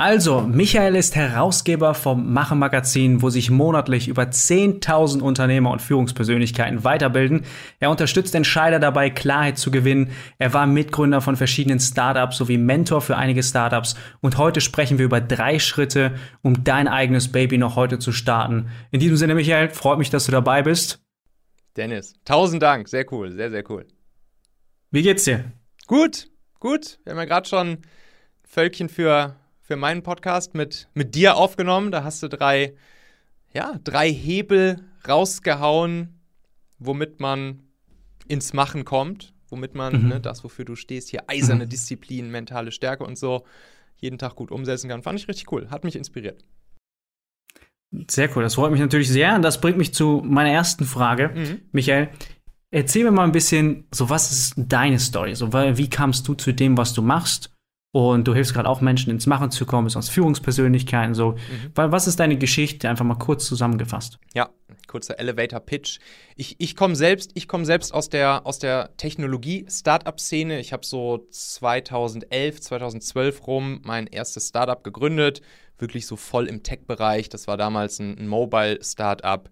Also, Michael ist Herausgeber vom Mache Magazin, wo sich monatlich über 10.000 Unternehmer und Führungspersönlichkeiten weiterbilden. Er unterstützt Entscheider dabei, Klarheit zu gewinnen. Er war Mitgründer von verschiedenen Startups sowie Mentor für einige Startups. Und heute sprechen wir über drei Schritte, um dein eigenes Baby noch heute zu starten. In diesem Sinne, Michael, freut mich, dass du dabei bist. Dennis, tausend Dank. Sehr cool, sehr, sehr cool. Wie geht's dir? Gut, gut. Wir haben ja gerade schon Völkchen für für meinen Podcast mit, mit dir aufgenommen. Da hast du drei, ja, drei Hebel rausgehauen, womit man ins Machen kommt, womit man mhm. ne, das, wofür du stehst, hier eiserne mhm. Disziplin, mentale Stärke und so, jeden Tag gut umsetzen kann. Fand ich richtig cool, hat mich inspiriert. Sehr cool, das freut mich natürlich sehr. Und das bringt mich zu meiner ersten Frage. Mhm. Michael, erzähl mir mal ein bisschen, so was ist deine Story? So, wie kamst du zu dem, was du machst? Und du hilfst gerade auch Menschen ins Machen zu kommen, bist aus Führungspersönlichkeiten so. Mhm. Was ist deine Geschichte? Einfach mal kurz zusammengefasst. Ja, kurzer Elevator-Pitch. Ich, ich komme selbst, komm selbst aus der, aus der Technologie-Startup-Szene. Ich habe so 2011, 2012 rum mein erstes Startup gegründet. Wirklich so voll im Tech-Bereich. Das war damals ein, ein Mobile-Startup.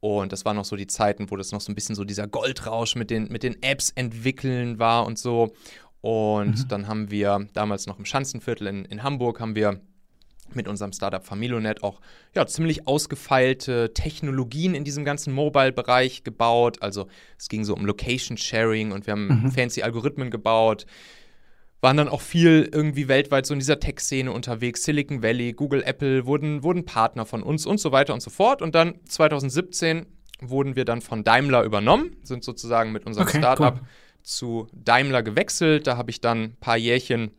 Und das waren noch so die Zeiten, wo das noch so ein bisschen so dieser Goldrausch mit den, mit den Apps entwickeln war und so. Und mhm. dann haben wir damals noch im Schanzenviertel in, in Hamburg haben wir mit unserem Startup Familonet auch ja, ziemlich ausgefeilte Technologien in diesem ganzen Mobile-Bereich gebaut. Also es ging so um Location Sharing und wir haben mhm. fancy Algorithmen gebaut. Waren dann auch viel irgendwie weltweit so in dieser Tech-Szene unterwegs. Silicon Valley, Google, Apple wurden, wurden Partner von uns und so weiter und so fort. Und dann 2017 wurden wir dann von Daimler übernommen, sind sozusagen mit unserem okay, Startup cool zu Daimler gewechselt. Da habe ich dann ein paar Jährchen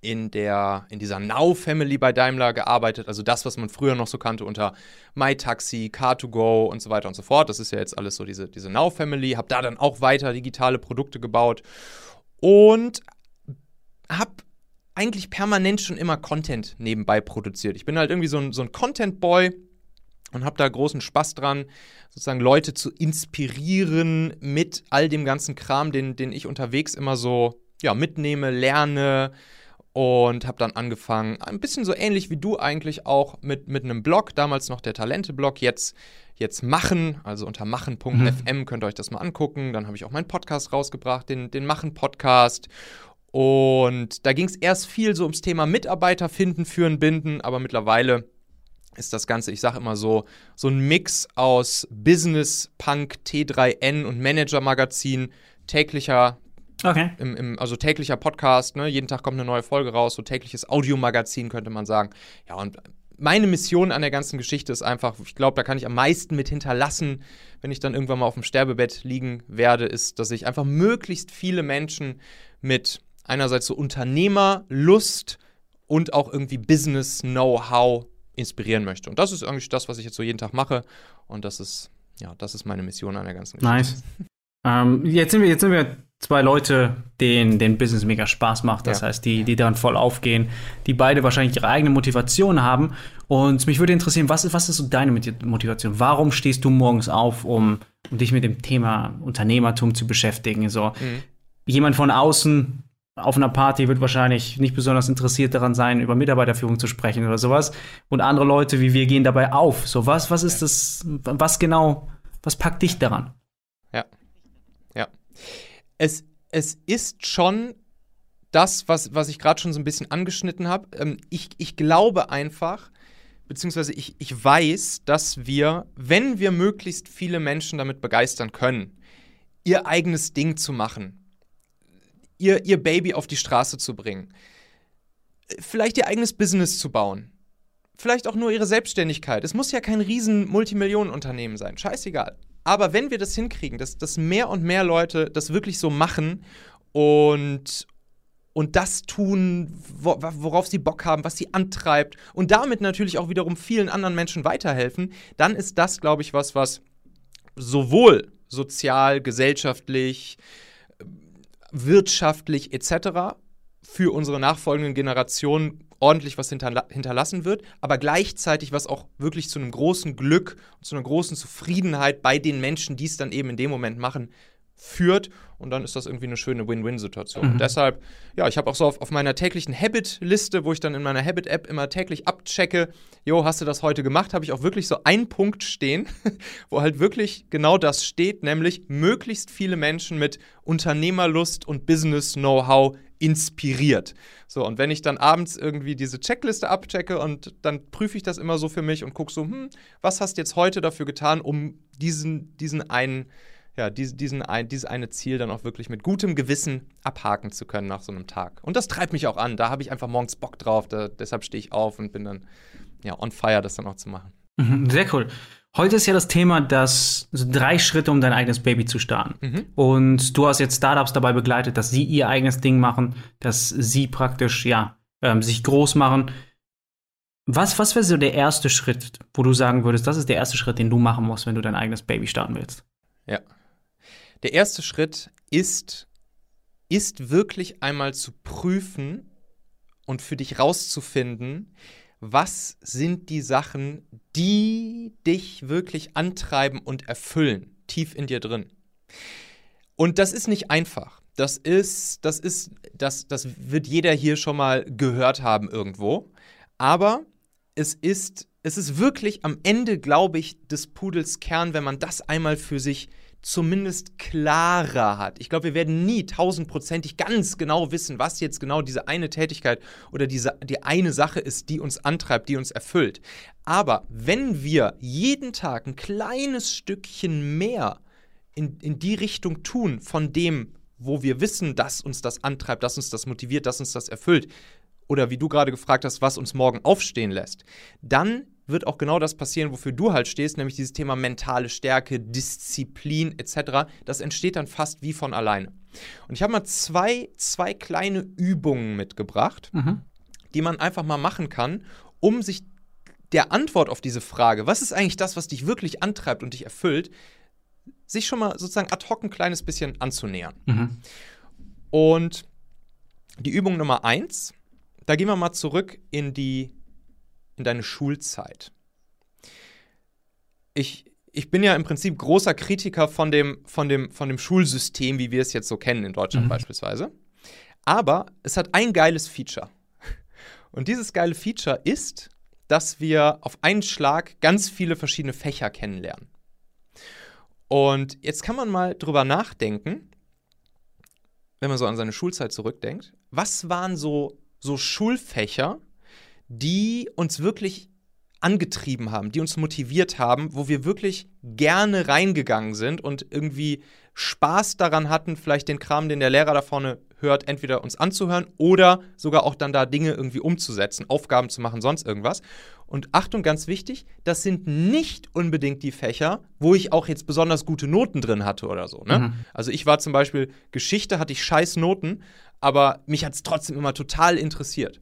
in, der, in dieser Now-Family bei Daimler gearbeitet. Also das, was man früher noch so kannte unter MyTaxi, Car2Go und so weiter und so fort. Das ist ja jetzt alles so diese, diese Now-Family. Habe da dann auch weiter digitale Produkte gebaut und habe eigentlich permanent schon immer Content nebenbei produziert. Ich bin halt irgendwie so ein, so ein Content-Boy und habe da großen Spaß dran, sozusagen Leute zu inspirieren mit all dem ganzen Kram, den, den ich unterwegs immer so ja, mitnehme, lerne und habe dann angefangen, ein bisschen so ähnlich wie du eigentlich auch mit, mit einem Blog, damals noch der Talente-Blog, jetzt, jetzt machen, also unter machen.fm mhm. könnt ihr euch das mal angucken. Dann habe ich auch meinen Podcast rausgebracht, den, den Machen-Podcast. Und da ging es erst viel so ums Thema Mitarbeiter finden, führen, binden, aber mittlerweile ist das Ganze, ich sage immer so, so ein Mix aus Business, Punk, T3N und Manager-Magazin, täglicher, okay. im, im, also täglicher Podcast, ne? jeden Tag kommt eine neue Folge raus, so tägliches Audiomagazin könnte man sagen. Ja, und meine Mission an der ganzen Geschichte ist einfach, ich glaube, da kann ich am meisten mit hinterlassen, wenn ich dann irgendwann mal auf dem Sterbebett liegen werde, ist, dass ich einfach möglichst viele Menschen mit einerseits so Unternehmerlust und auch irgendwie Business-Know-how inspirieren möchte. Und das ist eigentlich das, was ich jetzt so jeden Tag mache. Und das ist, ja, das ist meine Mission an der ganzen Geschichte. Nice. ähm, jetzt, sind wir, jetzt sind wir zwei Leute, denen den Business mega Spaß macht. Das ja. heißt, die, die daran voll aufgehen, die beide wahrscheinlich ihre eigene Motivation haben. Und mich würde interessieren, was ist, was ist so deine Motivation? Warum stehst du morgens auf, um, um dich mit dem Thema Unternehmertum zu beschäftigen? So, mhm. jemand von außen auf einer Party wird wahrscheinlich nicht besonders interessiert daran sein, über Mitarbeiterführung zu sprechen oder sowas. Und andere Leute wie wir gehen dabei auf. So was, was ist das, was genau, was packt dich daran? Ja. Ja. Es, es ist schon das, was, was ich gerade schon so ein bisschen angeschnitten habe. Ähm, ich, ich glaube einfach, beziehungsweise ich, ich weiß, dass wir, wenn wir möglichst viele Menschen damit begeistern können, ihr eigenes Ding zu machen, ihr, ihr Baby auf die Straße zu bringen. Vielleicht ihr eigenes Business zu bauen. Vielleicht auch nur ihre Selbstständigkeit. Es muss ja kein riesen Multimillionenunternehmen sein. Scheißegal. Aber wenn wir das hinkriegen, dass, dass mehr und mehr Leute das wirklich so machen und, und das tun, worauf sie Bock haben, was sie antreibt und damit natürlich auch wiederum vielen anderen Menschen weiterhelfen, dann ist das, glaube ich, was, was sowohl sozial, gesellschaftlich, wirtschaftlich etc. für unsere nachfolgenden Generationen ordentlich was hinterla hinterlassen wird, aber gleichzeitig was auch wirklich zu einem großen Glück und zu einer großen Zufriedenheit bei den Menschen, die es dann eben in dem Moment machen, führt und dann ist das irgendwie eine schöne Win-Win-Situation. Mhm. deshalb, ja, ich habe auch so auf, auf meiner täglichen Habit-Liste, wo ich dann in meiner Habit-App immer täglich abchecke, jo, hast du das heute gemacht, habe ich auch wirklich so einen Punkt stehen, wo halt wirklich genau das steht, nämlich möglichst viele Menschen mit Unternehmerlust und Business-Know-how inspiriert. So, und wenn ich dann abends irgendwie diese Checkliste abchecke und dann prüfe ich das immer so für mich und gucke so, hm, was hast du jetzt heute dafür getan, um diesen, diesen einen ja, diesen, ein, dieses eine Ziel dann auch wirklich mit gutem Gewissen abhaken zu können nach so einem Tag. Und das treibt mich auch an. Da habe ich einfach morgens Bock drauf. Da, deshalb stehe ich auf und bin dann ja, on fire, das dann auch zu machen. Mhm, sehr cool. Heute ist ja das Thema, dass also drei Schritte, um dein eigenes Baby zu starten. Mhm. Und du hast jetzt Startups dabei begleitet, dass sie ihr eigenes Ding machen, dass sie praktisch, ja, ähm, sich groß machen. Was, was wäre so der erste Schritt, wo du sagen würdest, das ist der erste Schritt, den du machen musst, wenn du dein eigenes Baby starten willst? Ja, der erste Schritt ist, ist wirklich einmal zu prüfen und für dich rauszufinden, was sind die Sachen, die dich wirklich antreiben und erfüllen, tief in dir drin. Und das ist nicht einfach. Das ist, das ist, das, das wird jeder hier schon mal gehört haben irgendwo. Aber es ist, es ist wirklich am Ende, glaube ich, des Pudels Kern, wenn man das einmal für sich zumindest klarer hat. Ich glaube, wir werden nie tausendprozentig ganz genau wissen, was jetzt genau diese eine Tätigkeit oder diese, die eine Sache ist, die uns antreibt, die uns erfüllt. Aber wenn wir jeden Tag ein kleines Stückchen mehr in, in die Richtung tun von dem, wo wir wissen, dass uns das antreibt, dass uns das motiviert, dass uns das erfüllt, oder wie du gerade gefragt hast, was uns morgen aufstehen lässt, dann wird auch genau das passieren, wofür du halt stehst, nämlich dieses Thema mentale Stärke, Disziplin etc. Das entsteht dann fast wie von alleine. Und ich habe mal zwei, zwei kleine Übungen mitgebracht, mhm. die man einfach mal machen kann, um sich der Antwort auf diese Frage, was ist eigentlich das, was dich wirklich antreibt und dich erfüllt, sich schon mal sozusagen ad hoc ein kleines bisschen anzunähern. Mhm. Und die Übung Nummer eins, da gehen wir mal zurück in die in deine Schulzeit. Ich, ich bin ja im Prinzip großer Kritiker von dem, von, dem, von dem Schulsystem, wie wir es jetzt so kennen in Deutschland mhm. beispielsweise. Aber es hat ein geiles Feature. Und dieses geile Feature ist, dass wir auf einen Schlag ganz viele verschiedene Fächer kennenlernen. Und jetzt kann man mal drüber nachdenken, wenn man so an seine Schulzeit zurückdenkt, was waren so, so Schulfächer, die uns wirklich angetrieben haben, die uns motiviert haben, wo wir wirklich gerne reingegangen sind und irgendwie Spaß daran hatten, vielleicht den Kram, den der Lehrer da vorne hört, entweder uns anzuhören oder sogar auch dann da Dinge irgendwie umzusetzen, Aufgaben zu machen, sonst irgendwas. Und Achtung, ganz wichtig, das sind nicht unbedingt die Fächer, wo ich auch jetzt besonders gute Noten drin hatte oder so. Ne? Mhm. Also ich war zum Beispiel Geschichte, hatte ich scheiß Noten, aber mich hat es trotzdem immer total interessiert.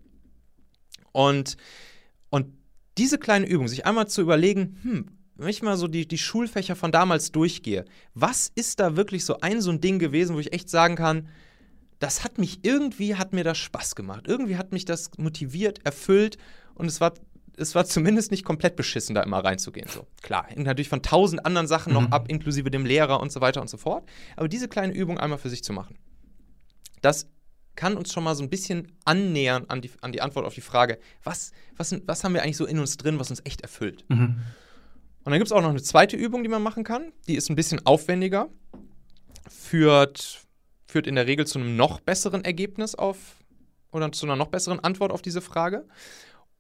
Und, und diese kleine Übung, sich einmal zu überlegen, hm, wenn ich mal so die, die Schulfächer von damals durchgehe, was ist da wirklich so ein so ein Ding gewesen, wo ich echt sagen kann, das hat mich irgendwie, hat mir das Spaß gemacht. Irgendwie hat mich das motiviert, erfüllt und es war, es war zumindest nicht komplett beschissen, da immer reinzugehen. So, klar, hängt natürlich von tausend anderen Sachen mhm. noch ab, inklusive dem Lehrer und so weiter und so fort. Aber diese kleine Übung einmal für sich zu machen, das kann uns schon mal so ein bisschen annähern an die, an die Antwort auf die Frage, was, was, was haben wir eigentlich so in uns drin, was uns echt erfüllt. Mhm. Und dann gibt es auch noch eine zweite Übung, die man machen kann. Die ist ein bisschen aufwendiger, führt, führt in der Regel zu einem noch besseren Ergebnis auf oder zu einer noch besseren Antwort auf diese Frage.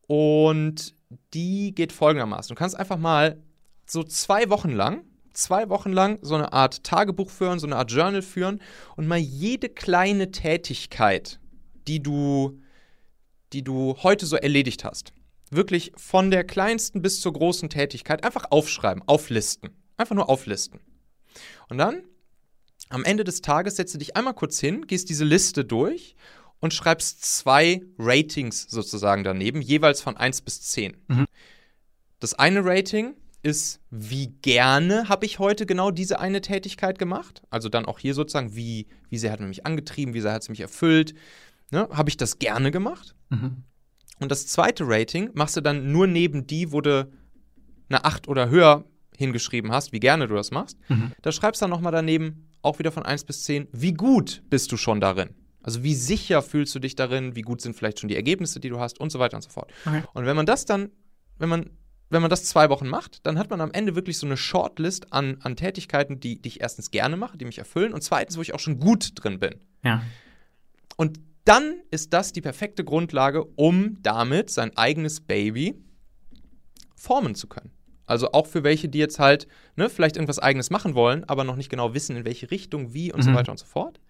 Und die geht folgendermaßen. Du kannst einfach mal so zwei Wochen lang zwei Wochen lang so eine Art Tagebuch führen, so eine Art Journal führen und mal jede kleine Tätigkeit, die du, die du heute so erledigt hast, wirklich von der kleinsten bis zur großen Tätigkeit einfach aufschreiben, auflisten. Einfach nur auflisten. Und dann am Ende des Tages setze dich einmal kurz hin, gehst diese Liste durch und schreibst zwei Ratings sozusagen daneben, jeweils von 1 bis 10. Mhm. Das eine Rating ist, wie gerne habe ich heute genau diese eine Tätigkeit gemacht. Also dann auch hier sozusagen, wie, wie sehr hat man mich angetrieben, wie sehr hat es mich erfüllt. Ne? Habe ich das gerne gemacht? Mhm. Und das zweite Rating machst du dann nur neben die, wo du eine 8 oder höher hingeschrieben hast, wie gerne du das machst. Mhm. Da schreibst du dann nochmal daneben auch wieder von 1 bis 10, wie gut bist du schon darin? Also wie sicher fühlst du dich darin, wie gut sind vielleicht schon die Ergebnisse, die du hast und so weiter und so fort. Okay. Und wenn man das dann, wenn man, wenn man das zwei Wochen macht, dann hat man am Ende wirklich so eine Shortlist an, an Tätigkeiten, die, die ich erstens gerne mache, die mich erfüllen und zweitens, wo ich auch schon gut drin bin. Ja. Und dann ist das die perfekte Grundlage, um damit sein eigenes Baby formen zu können. Also auch für welche, die jetzt halt ne, vielleicht irgendwas eigenes machen wollen, aber noch nicht genau wissen, in welche Richtung, wie und mhm. so weiter und so fort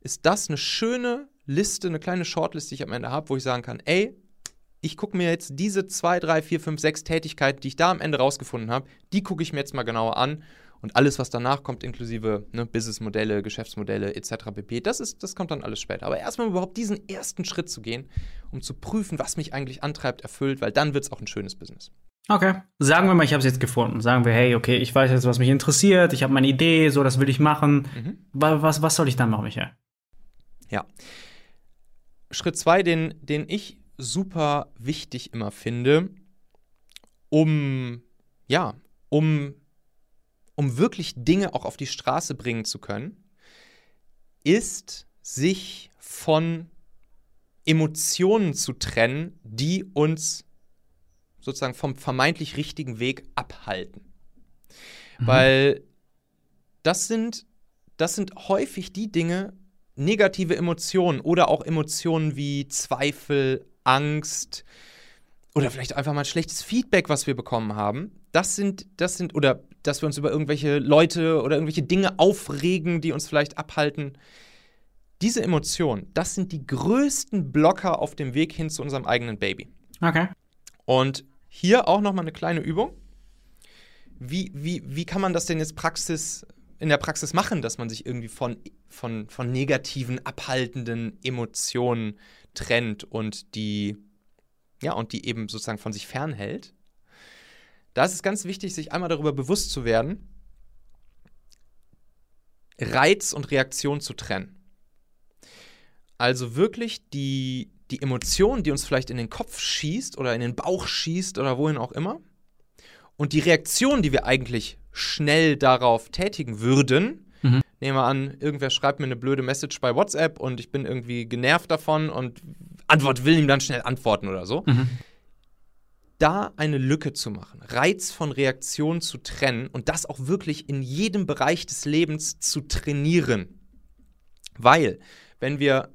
ist das eine schöne Liste, eine kleine Shortlist, die ich am Ende habe, wo ich sagen kann, ey, ich gucke mir jetzt diese zwei, drei, vier, fünf, sechs Tätigkeiten, die ich da am Ende rausgefunden habe, die gucke ich mir jetzt mal genauer an. Und alles, was danach kommt, inklusive ne, Businessmodelle, Geschäftsmodelle etc. pp., das, ist, das kommt dann alles später. Aber erstmal überhaupt diesen ersten Schritt zu gehen, um zu prüfen, was mich eigentlich antreibt, erfüllt, weil dann wird es auch ein schönes Business. Okay. Sagen wir mal, ich habe es jetzt gefunden. Sagen wir, hey, okay, ich weiß jetzt, was mich interessiert, ich habe meine Idee, so, das will ich machen. Mhm. Was, was soll ich dann machen, Michael? Ja. Schritt zwei, den, den ich super wichtig immer finde, um, ja, um, um wirklich Dinge auch auf die Straße bringen zu können, ist, sich von Emotionen zu trennen, die uns sozusagen vom vermeintlich richtigen Weg abhalten. Mhm. Weil das sind, das sind häufig die Dinge, negative Emotionen oder auch Emotionen wie Zweifel, Angst oder vielleicht einfach mal schlechtes Feedback, was wir bekommen haben, das sind, das sind, oder dass wir uns über irgendwelche Leute oder irgendwelche Dinge aufregen, die uns vielleicht abhalten. Diese Emotionen, das sind die größten Blocker auf dem Weg hin zu unserem eigenen Baby. Okay. Und hier auch nochmal eine kleine Übung. Wie, wie, wie kann man das denn jetzt Praxis, in der Praxis machen, dass man sich irgendwie von, von, von negativen, abhaltenden Emotionen trennt und die, ja, und die eben sozusagen von sich fernhält. Da ist es ganz wichtig, sich einmal darüber bewusst zu werden, Reiz und Reaktion zu trennen. Also wirklich die, die Emotion, die uns vielleicht in den Kopf schießt oder in den Bauch schießt oder wohin auch immer, und die Reaktion, die wir eigentlich schnell darauf tätigen würden. Mhm. Nehmen wir an, irgendwer schreibt mir eine blöde Message bei WhatsApp und ich bin irgendwie genervt davon und Antwort will ihm dann schnell antworten oder so. Mhm. Da eine Lücke zu machen, Reiz von Reaktion zu trennen und das auch wirklich in jedem Bereich des Lebens zu trainieren. Weil, wenn wir,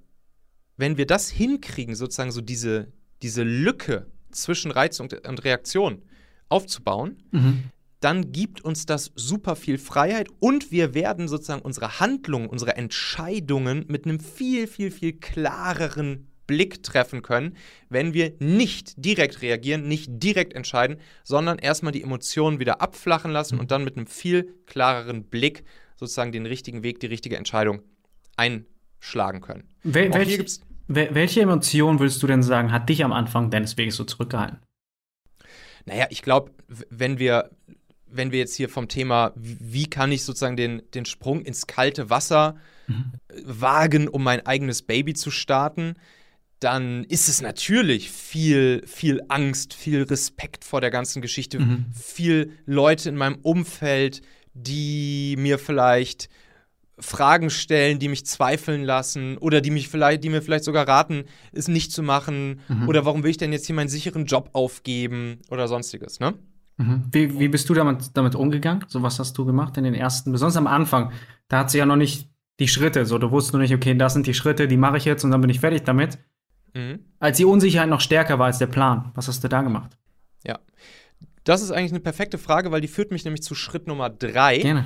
wenn wir das hinkriegen, sozusagen so diese, diese Lücke zwischen Reiz und, und Reaktion aufzubauen, mhm dann gibt uns das super viel Freiheit und wir werden sozusagen unsere Handlungen, unsere Entscheidungen mit einem viel, viel, viel klareren Blick treffen können, wenn wir nicht direkt reagieren, nicht direkt entscheiden, sondern erstmal die Emotionen wieder abflachen lassen und dann mit einem viel klareren Blick sozusagen den richtigen Weg, die richtige Entscheidung einschlagen können. Wel welche, welche Emotion würdest du denn sagen, hat dich am Anfang deines Weges so zurückgehalten? Naja, ich glaube, wenn wir wenn wir jetzt hier vom Thema, wie kann ich sozusagen den, den Sprung ins kalte Wasser mhm. wagen, um mein eigenes Baby zu starten, dann ist es natürlich viel, viel Angst, viel Respekt vor der ganzen Geschichte, mhm. viel Leute in meinem Umfeld, die mir vielleicht Fragen stellen, die mich zweifeln lassen oder die mich vielleicht, die mir vielleicht sogar raten, es nicht zu machen mhm. oder warum will ich denn jetzt hier meinen sicheren Job aufgeben oder sonstiges, ne? Mhm. Wie, wie bist du damit, damit umgegangen? So was hast du gemacht in den ersten, besonders am Anfang? Da hat sie ja noch nicht die Schritte, so du wusstest nur nicht, okay, das sind die Schritte, die mache ich jetzt und dann bin ich fertig damit. Mhm. Als die Unsicherheit noch stärker war als der Plan, was hast du da gemacht? Ja, das ist eigentlich eine perfekte Frage, weil die führt mich nämlich zu Schritt Nummer drei. Gerne.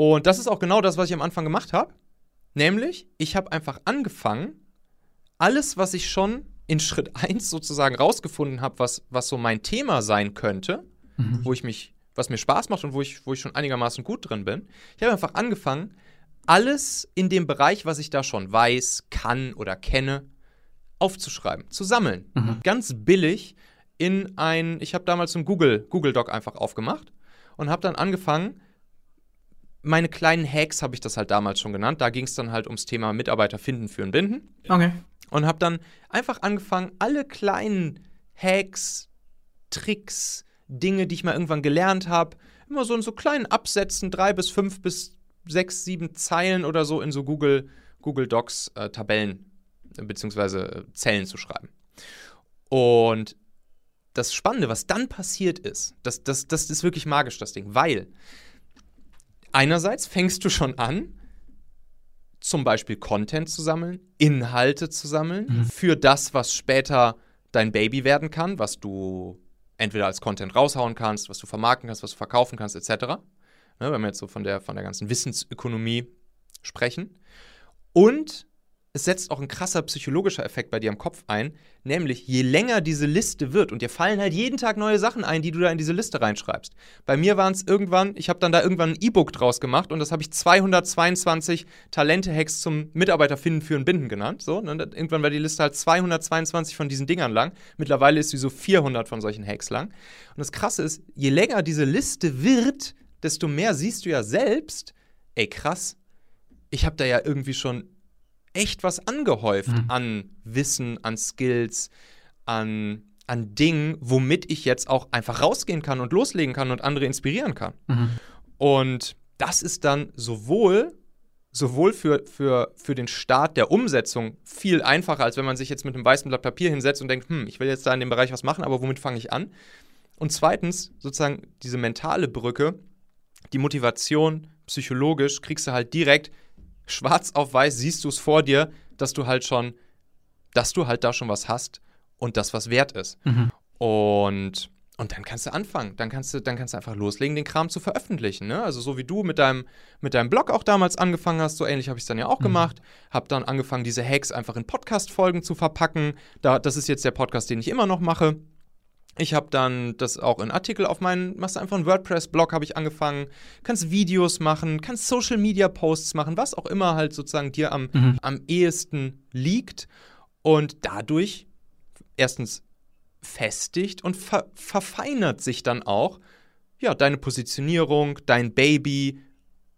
Und das ist auch genau das, was ich am Anfang gemacht habe. Nämlich, ich habe einfach angefangen, alles, was ich schon in Schritt 1 sozusagen rausgefunden habe, was, was so mein Thema sein könnte, mhm. wo ich mich, was mir Spaß macht und wo ich, wo ich schon einigermaßen gut drin bin. Ich habe einfach angefangen, alles in dem Bereich, was ich da schon weiß, kann oder kenne, aufzuschreiben, zu sammeln. Mhm. Ganz billig in ein, ich habe damals einen Google, Google Doc einfach aufgemacht und habe dann angefangen, meine kleinen Hacks habe ich das halt damals schon genannt. Da ging es dann halt ums Thema Mitarbeiter finden, führen, binden. Okay. Und habe dann einfach angefangen, alle kleinen Hacks, Tricks, Dinge, die ich mal irgendwann gelernt habe, immer so in so kleinen Absätzen, drei bis fünf bis sechs, sieben Zeilen oder so in so Google, Google Docs äh, Tabellen äh, bzw. Zellen zu schreiben. Und das Spannende, was dann passiert ist, das, das, das ist wirklich magisch, das Ding, weil einerseits fängst du schon an, zum Beispiel Content zu sammeln, Inhalte zu sammeln mhm. für das, was später dein Baby werden kann, was du entweder als Content raushauen kannst, was du vermarkten kannst, was du verkaufen kannst, etc. Ne, wenn wir jetzt so von der, von der ganzen Wissensökonomie sprechen. Und es setzt auch ein krasser psychologischer Effekt bei dir im Kopf ein, nämlich je länger diese Liste wird und dir fallen halt jeden Tag neue Sachen ein, die du da in diese Liste reinschreibst. Bei mir waren es irgendwann, ich habe dann da irgendwann ein E-Book draus gemacht und das habe ich 222 Talente-Hacks zum Mitarbeiter finden, führen, binden genannt. So, ne? Irgendwann war die Liste halt 222 von diesen Dingern lang. Mittlerweile ist sie so 400 von solchen Hacks lang. Und das Krasse ist, je länger diese Liste wird, desto mehr siehst du ja selbst, ey krass, ich habe da ja irgendwie schon echt was angehäuft mhm. an Wissen, an Skills, an, an Dingen, womit ich jetzt auch einfach rausgehen kann und loslegen kann und andere inspirieren kann. Mhm. Und das ist dann sowohl sowohl für, für, für den Start der Umsetzung viel einfacher, als wenn man sich jetzt mit einem weißen Blatt Papier hinsetzt und denkt, hm, ich will jetzt da in dem Bereich was machen, aber womit fange ich an? Und zweitens, sozusagen diese mentale Brücke, die Motivation psychologisch kriegst du halt direkt schwarz auf weiß siehst du es vor dir, dass du halt schon, dass du halt da schon was hast und das was wert ist. Mhm. Und und dann kannst du anfangen. Dann kannst du, dann kannst du einfach loslegen, den Kram zu veröffentlichen. Ne? Also so wie du mit deinem, mit deinem Blog auch damals angefangen hast, so ähnlich habe ich es dann ja auch mhm. gemacht. Habe dann angefangen, diese Hacks einfach in Podcast-Folgen zu verpacken. Da, das ist jetzt der Podcast, den ich immer noch mache. Ich habe dann das auch in Artikel auf meinen, machst du einfach einen WordPress-Blog, habe ich angefangen. Kannst Videos machen, kannst Social-Media-Posts machen, was auch immer halt sozusagen dir am, mhm. am ehesten liegt. Und dadurch erstens festigt und ver verfeinert sich dann auch ja, deine Positionierung, dein Baby,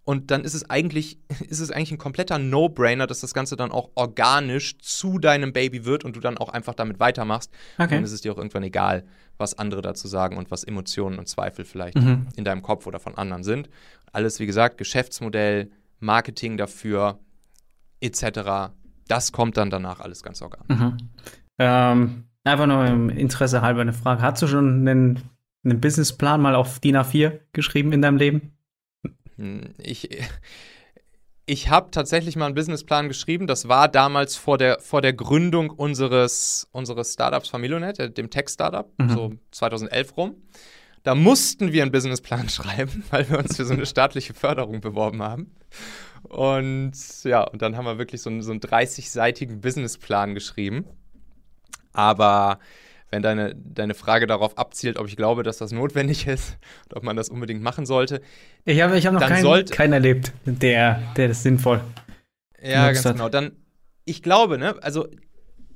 und dann ist es eigentlich, ist es eigentlich ein kompletter No-Brainer, dass das Ganze dann auch organisch zu deinem Baby wird und du dann auch einfach damit weitermachst. Okay. Dann ist es dir auch irgendwann egal, was andere dazu sagen und was Emotionen und Zweifel vielleicht mhm. in deinem Kopf oder von anderen sind. Alles, wie gesagt, Geschäftsmodell, Marketing dafür, etc. Das kommt dann danach alles ganz organisch. Mhm. Ähm, einfach nur im Interesse halber eine Frage. Hast du schon einen, einen Businessplan mal auf DIN A4 geschrieben in deinem Leben? Hm, ich, ich habe tatsächlich mal einen Businessplan geschrieben. Das war damals vor der, vor der Gründung unseres, unseres Startups Familionet, dem Tech-Startup, mhm. so 2011 rum. Da mussten wir einen Businessplan schreiben, weil wir uns für so eine staatliche Förderung beworben haben. Und ja, und dann haben wir wirklich so einen, so einen 30-seitigen Businessplan geschrieben. Aber wenn deine, deine Frage darauf abzielt, ob ich glaube, dass das notwendig ist und ob man das unbedingt machen sollte. Ich habe ich hab noch keinen, keinen erlebt, der, der das sinnvoll Ja, ganz hat. genau. Dann, ich glaube, ne, also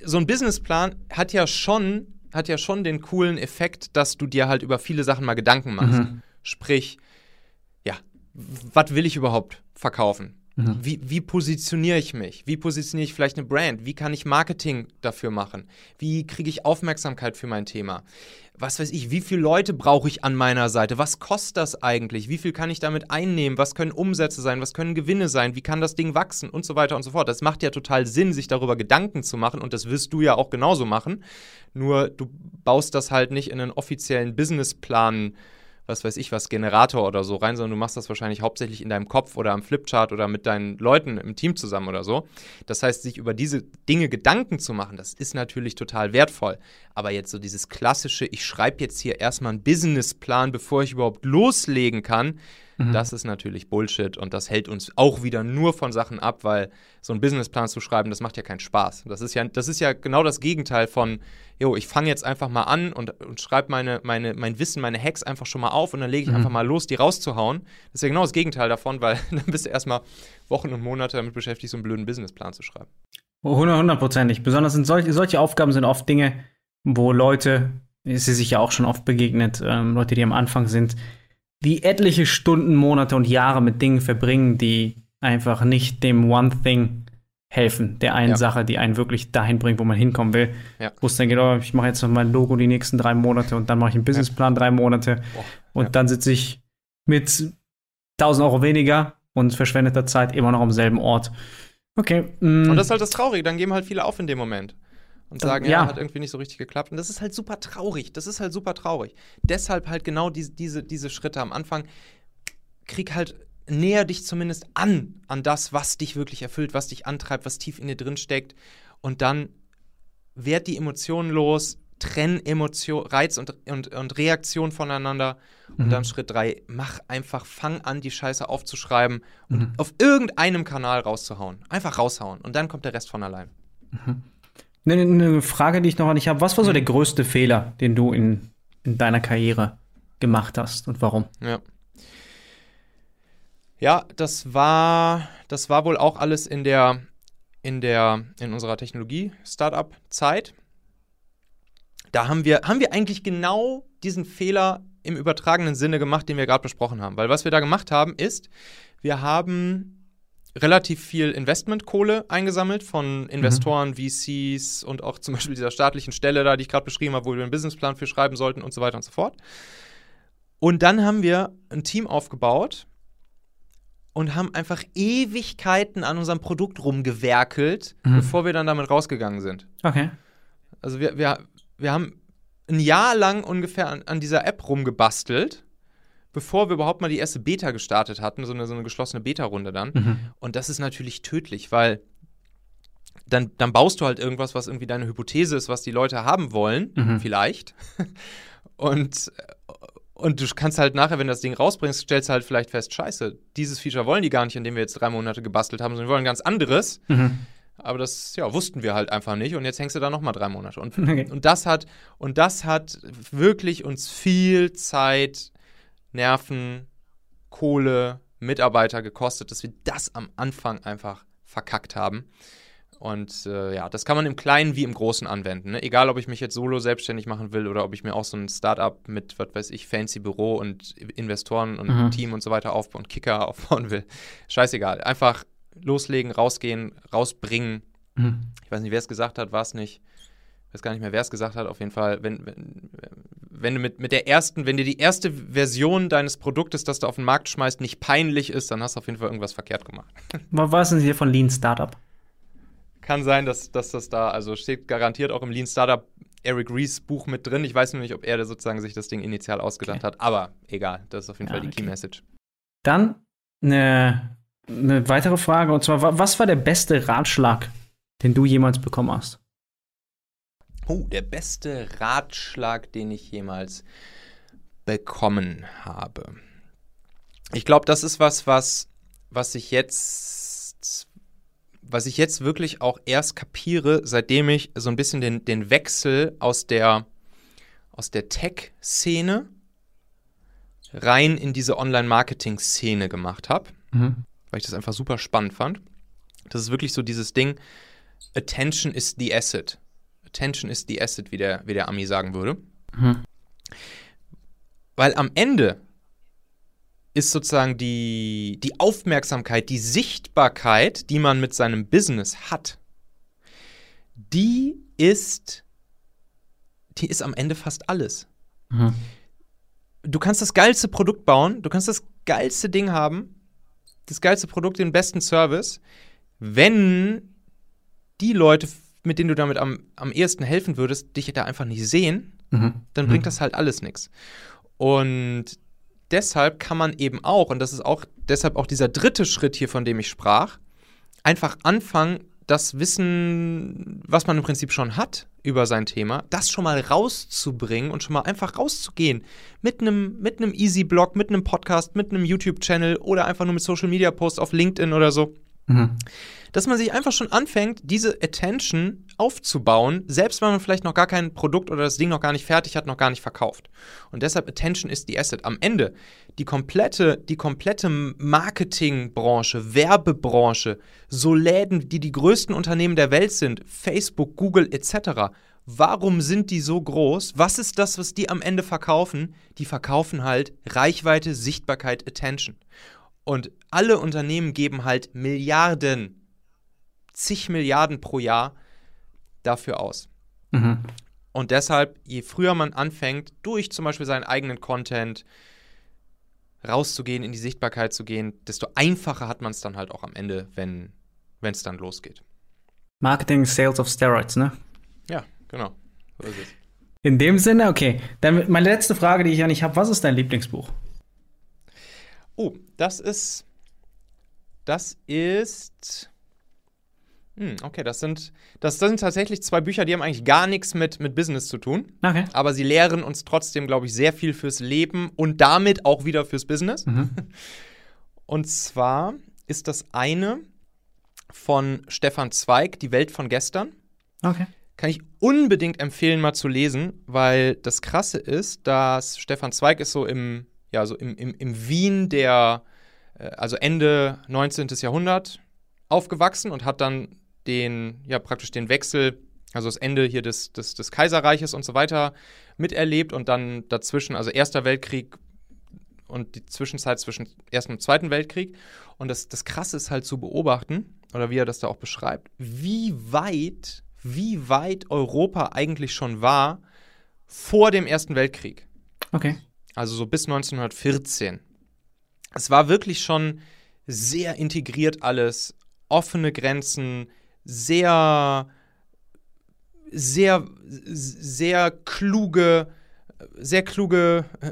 so ein Businessplan hat ja schon, hat ja schon den coolen Effekt, dass du dir halt über viele Sachen mal Gedanken machst. Mhm. Sprich, ja, was will ich überhaupt verkaufen? Mhm. Wie, wie positioniere ich mich? Wie positioniere ich vielleicht eine Brand? Wie kann ich Marketing dafür machen? Wie kriege ich Aufmerksamkeit für mein Thema? Was weiß ich, wie viele Leute brauche ich an meiner Seite? Was kostet das eigentlich? Wie viel kann ich damit einnehmen? Was können Umsätze sein? Was können Gewinne sein? Wie kann das Ding wachsen? Und so weiter und so fort. Das macht ja total Sinn, sich darüber Gedanken zu machen und das wirst du ja auch genauso machen. Nur du baust das halt nicht in einen offiziellen Businessplan was weiß ich was, Generator oder so rein, sondern du machst das wahrscheinlich hauptsächlich in deinem Kopf oder am Flipchart oder mit deinen Leuten im Team zusammen oder so. Das heißt, sich über diese Dinge Gedanken zu machen, das ist natürlich total wertvoll. Aber jetzt so dieses klassische, ich schreibe jetzt hier erstmal einen Businessplan, bevor ich überhaupt loslegen kann, Mhm. Das ist natürlich Bullshit und das hält uns auch wieder nur von Sachen ab, weil so einen Businessplan zu schreiben, das macht ja keinen Spaß. Das ist ja, das ist ja genau das Gegenteil von, jo, ich fange jetzt einfach mal an und, und schreibe meine, meine, mein Wissen, meine Hacks einfach schon mal auf und dann lege ich mhm. einfach mal los, die rauszuhauen. Das ist ja genau das Gegenteil davon, weil dann bist du erstmal Wochen und Monate damit beschäftigt, so einen blöden Businessplan zu schreiben. Hundertprozentig. Besonders sind solche, solche Aufgaben sind oft Dinge, wo Leute, ist sie sich ja auch schon oft begegnet, ähm, Leute, die am Anfang sind, die etliche Stunden, Monate und Jahre mit Dingen verbringen, die einfach nicht dem One Thing helfen, der einen ja. Sache, die einen wirklich dahin bringt, wo man hinkommen will. Ja. Wo es dann geht, oh, ich mache jetzt noch mein Logo die nächsten drei Monate und dann mache ich einen Businessplan ja. drei Monate Boah. und dann sitze ich mit 1000 Euro weniger und verschwendeter Zeit immer noch am selben Ort. Okay. Mm. Und das ist halt das Traurige, dann geben halt viele auf in dem Moment und sagen, ja. ja, hat irgendwie nicht so richtig geklappt. Und das ist halt super traurig. Das ist halt super traurig. Deshalb halt genau diese, diese, diese Schritte am Anfang. Krieg halt näher dich zumindest an, an das, was dich wirklich erfüllt, was dich antreibt, was tief in dir drin steckt. Und dann werd die Emotionen los, trenn Emotion, Reiz und, und, und Reaktion voneinander. Und mhm. dann Schritt drei, mach einfach, fang an, die Scheiße aufzuschreiben und mhm. auf irgendeinem Kanal rauszuhauen. Einfach raushauen. Und dann kommt der Rest von allein. Mhm. Eine, eine Frage, die ich noch nicht habe. Was war so der größte Fehler, den du in, in deiner Karriere gemacht hast und warum? Ja. Ja, das war, das war wohl auch alles in der, in der, in unserer Technologie-Startup-Zeit. Da haben wir, haben wir eigentlich genau diesen Fehler im übertragenen Sinne gemacht, den wir gerade besprochen haben. Weil was wir da gemacht haben, ist, wir haben relativ viel Investmentkohle eingesammelt von Investoren, mhm. VCs und auch zum Beispiel dieser staatlichen Stelle da, die ich gerade beschrieben habe, wo wir einen Businessplan für schreiben sollten und so weiter und so fort. Und dann haben wir ein Team aufgebaut und haben einfach Ewigkeiten an unserem Produkt rumgewerkelt, mhm. bevor wir dann damit rausgegangen sind. Okay. Also wir, wir, wir haben ein Jahr lang ungefähr an, an dieser App rumgebastelt bevor wir überhaupt mal die erste Beta gestartet hatten, so eine, so eine geschlossene Beta-Runde dann. Mhm. Und das ist natürlich tödlich, weil dann, dann baust du halt irgendwas, was irgendwie deine Hypothese ist, was die Leute haben wollen, mhm. vielleicht. Und, und du kannst halt nachher, wenn du das Ding rausbringst, stellst du halt vielleicht fest, scheiße, dieses Feature wollen die gar nicht, indem wir jetzt drei Monate gebastelt haben, sondern die wollen ganz anderes. Mhm. Aber das ja, wussten wir halt einfach nicht und jetzt hängst du da nochmal drei Monate. Und, okay. und, das hat, und das hat wirklich uns viel Zeit Nerven, Kohle, Mitarbeiter gekostet, dass wir das am Anfang einfach verkackt haben. Und äh, ja, das kann man im Kleinen wie im Großen anwenden. Ne? Egal, ob ich mich jetzt solo selbstständig machen will oder ob ich mir auch so ein Startup mit, was weiß ich, fancy Büro und Investoren und mhm. Team und so weiter aufbauen und Kicker aufbauen will. Scheißegal. Einfach loslegen, rausgehen, rausbringen. Mhm. Ich weiß nicht, wer es gesagt hat, war es nicht ich weiß gar nicht mehr, wer es gesagt hat, auf jeden Fall, wenn, wenn, wenn du mit, mit der ersten, wenn dir die erste Version deines Produktes, das du auf den Markt schmeißt, nicht peinlich ist, dann hast du auf jeden Fall irgendwas verkehrt gemacht. Was ist denn hier von Lean Startup? Kann sein, dass, dass das da, also steht garantiert auch im Lean Startup Eric Rees Buch mit drin. Ich weiß nur nicht, ob er sozusagen sich das Ding initial ausgedacht okay. hat, aber egal, das ist auf jeden ja, Fall die okay. Key Message. Dann eine, eine weitere Frage und zwar, was war der beste Ratschlag, den du jemals bekommen hast? Oh, der beste Ratschlag, den ich jemals bekommen habe. Ich glaube, das ist was, was, was ich jetzt, was ich jetzt wirklich auch erst kapiere, seitdem ich so ein bisschen den, den Wechsel aus der, aus der Tech-Szene rein in diese Online-Marketing-Szene gemacht habe, mhm. weil ich das einfach super spannend fand. Das ist wirklich so dieses Ding, Attention is the asset. Attention is the asset, wie der, wie der Ami sagen würde. Mhm. Weil am Ende ist sozusagen die, die Aufmerksamkeit, die Sichtbarkeit, die man mit seinem Business hat, die ist, die ist am Ende fast alles. Mhm. Du kannst das geilste Produkt bauen, du kannst das geilste Ding haben, das geilste Produkt, den besten Service, wenn die Leute, mit denen du damit am, am ehesten helfen würdest, dich da einfach nicht sehen, mhm. dann bringt mhm. das halt alles nichts. Und deshalb kann man eben auch, und das ist auch deshalb auch dieser dritte Schritt hier, von dem ich sprach, einfach anfangen, das Wissen, was man im Prinzip schon hat über sein Thema, das schon mal rauszubringen und schon mal einfach rauszugehen. Mit einem mit Easy-Blog, mit einem Podcast, mit einem YouTube-Channel oder einfach nur mit Social-Media-Posts auf LinkedIn oder so. Mhm. Dass man sich einfach schon anfängt, diese Attention aufzubauen, selbst wenn man vielleicht noch gar kein Produkt oder das Ding noch gar nicht fertig hat, noch gar nicht verkauft. Und deshalb Attention ist die Asset. Am Ende die komplette, die komplette Marketingbranche, Werbebranche, so Läden, die die größten Unternehmen der Welt sind, Facebook, Google etc. Warum sind die so groß? Was ist das, was die am Ende verkaufen? Die verkaufen halt Reichweite, Sichtbarkeit, Attention. Und alle Unternehmen geben halt Milliarden, zig Milliarden pro Jahr dafür aus. Mhm. Und deshalb, je früher man anfängt, durch zum Beispiel seinen eigenen Content rauszugehen, in die Sichtbarkeit zu gehen, desto einfacher hat man es dann halt auch am Ende, wenn es dann losgeht. Marketing Sales of Steroids, ne? Ja, genau. So ist es. In dem Sinne, okay. Dann meine letzte Frage, die ich ja nicht habe: Was ist dein Lieblingsbuch? Oh, das ist. Das ist. Hm, okay, das sind, das sind tatsächlich zwei Bücher, die haben eigentlich gar nichts mit, mit Business zu tun. Okay. Aber sie lehren uns trotzdem, glaube ich, sehr viel fürs Leben und damit auch wieder fürs Business. Mhm. Und zwar ist das eine von Stefan Zweig, Die Welt von gestern. Okay. Kann ich unbedingt empfehlen, mal zu lesen, weil das Krasse ist, dass Stefan Zweig ist so im ja, so im, im, im Wien der, äh, also Ende 19. Jahrhundert aufgewachsen und hat dann den, ja, praktisch den Wechsel, also das Ende hier des, des, des Kaiserreiches und so weiter miterlebt und dann dazwischen, also Erster Weltkrieg und die Zwischenzeit zwischen Ersten und Zweiten Weltkrieg. Und das, das Krasse ist halt zu beobachten, oder wie er das da auch beschreibt, wie weit, wie weit Europa eigentlich schon war vor dem Ersten Weltkrieg. Okay also so bis 1914. Es war wirklich schon sehr integriert alles, offene Grenzen, sehr, sehr, sehr kluge, sehr kluge äh,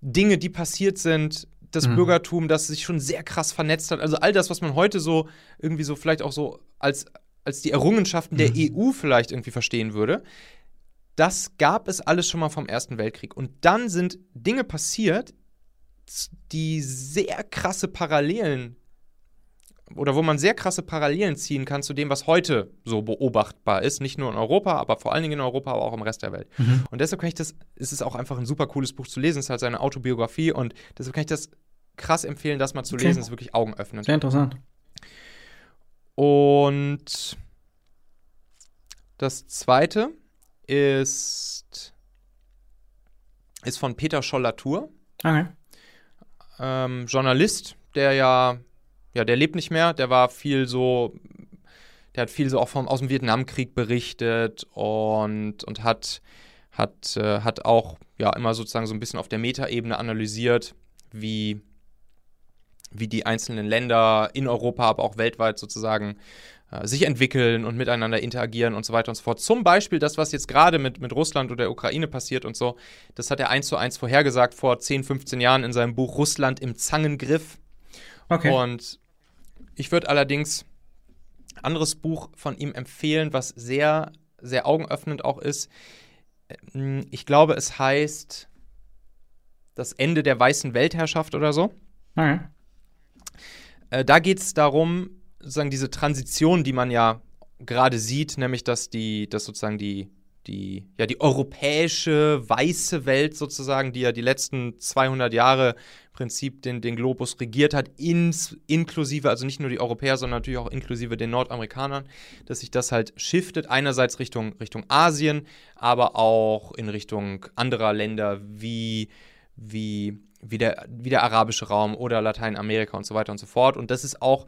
Dinge, die passiert sind. Das mhm. Bürgertum, das sich schon sehr krass vernetzt hat. Also all das, was man heute so irgendwie so vielleicht auch so als, als die Errungenschaften mhm. der EU vielleicht irgendwie verstehen würde das gab es alles schon mal vom Ersten Weltkrieg. Und dann sind Dinge passiert, die sehr krasse Parallelen oder wo man sehr krasse Parallelen ziehen kann zu dem, was heute so beobachtbar ist, nicht nur in Europa, aber vor allen Dingen in Europa, aber auch im Rest der Welt. Mhm. Und deshalb kann ich das, es ist auch einfach ein super cooles Buch zu lesen, es ist halt seine Autobiografie und deshalb kann ich das krass empfehlen, das mal zu okay. lesen, es ist wirklich augenöffnend. Sehr interessant. Und das zweite ist, ist von Peter Scholl-Latour. Okay. Ähm, Journalist, der ja, ja, der lebt nicht mehr, der war viel so, der hat viel so auch vom, aus dem Vietnamkrieg berichtet und, und hat, hat, äh, hat auch ja immer sozusagen so ein bisschen auf der Metaebene analysiert, wie, wie die einzelnen Länder in Europa, aber auch weltweit sozusagen sich entwickeln und miteinander interagieren und so weiter und so fort. Zum Beispiel das, was jetzt gerade mit, mit Russland oder der Ukraine passiert und so, das hat er eins zu eins vorhergesagt vor 10, 15 Jahren in seinem Buch Russland im Zangengriff. Okay. Und ich würde allerdings ein anderes Buch von ihm empfehlen, was sehr, sehr augenöffnend auch ist. Ähm, ich glaube, es heißt Das Ende der weißen Weltherrschaft oder so. Okay. Äh, da geht es darum, sozusagen diese Transition, die man ja gerade sieht, nämlich dass die, dass sozusagen die, die, ja, die europäische weiße Welt sozusagen, die ja die letzten 200 Jahre im Prinzip den, den Globus regiert hat, ins, inklusive, also nicht nur die Europäer, sondern natürlich auch inklusive den Nordamerikanern, dass sich das halt shiftet, einerseits Richtung, Richtung Asien, aber auch in Richtung anderer Länder wie, wie wie der, wie der arabische Raum oder Lateinamerika und so weiter und so fort. Und das ist auch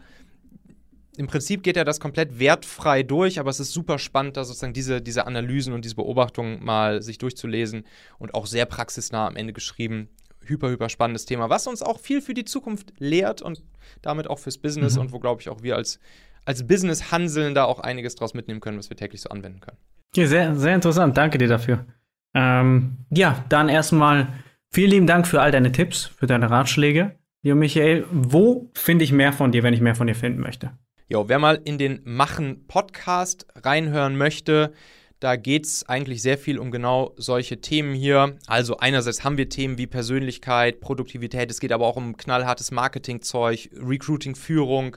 im Prinzip geht er das komplett wertfrei durch, aber es ist super spannend, da sozusagen diese, diese Analysen und diese Beobachtungen mal sich durchzulesen und auch sehr praxisnah am Ende geschrieben. Hyper, hyper spannendes Thema, was uns auch viel für die Zukunft lehrt und damit auch fürs Business mhm. und wo, glaube ich, auch wir als, als Business-Hanseln da auch einiges draus mitnehmen können, was wir täglich so anwenden können. Ja, sehr, sehr interessant. Danke dir dafür. Ähm, ja, dann erstmal vielen lieben Dank für all deine Tipps, für deine Ratschläge. Jo, Michael, wo finde ich mehr von dir, wenn ich mehr von dir finden möchte? Jo, wer mal in den Machen-Podcast reinhören möchte, da geht es eigentlich sehr viel um genau solche Themen hier. Also einerseits haben wir Themen wie Persönlichkeit, Produktivität, es geht aber auch um knallhartes Marketingzeug, Recruiting, Führung.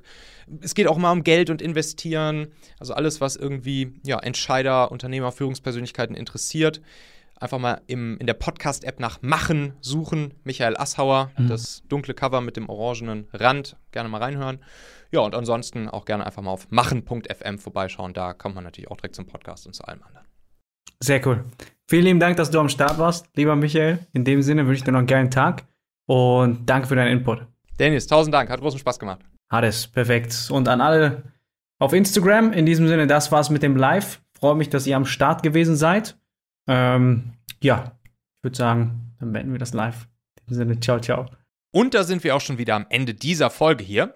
Es geht auch mal um Geld und Investieren. Also alles, was irgendwie ja, Entscheider, Unternehmer, Führungspersönlichkeiten interessiert. Einfach mal im, in der Podcast-App nach Machen suchen. Michael Asshauer, mhm. das dunkle Cover mit dem orangenen Rand. Gerne mal reinhören. Ja, und ansonsten auch gerne einfach mal auf machen.fm vorbeischauen. Da kommt man natürlich auch direkt zum Podcast und zu allem anderen. Sehr cool. Vielen lieben Dank, dass du am Start warst, lieber Michael. In dem Sinne wünsche ich dir noch einen geilen Tag und danke für deinen Input. Dennis, tausend Dank, hat großen Spaß gemacht. Hat es, perfekt. Und an alle auf Instagram, in diesem Sinne, das war's mit dem Live. Freue mich, dass ihr am Start gewesen seid. Ähm, ja, ich würde sagen, dann beenden wir das Live. In diesem Sinne, ciao, ciao. Und da sind wir auch schon wieder am Ende dieser Folge hier.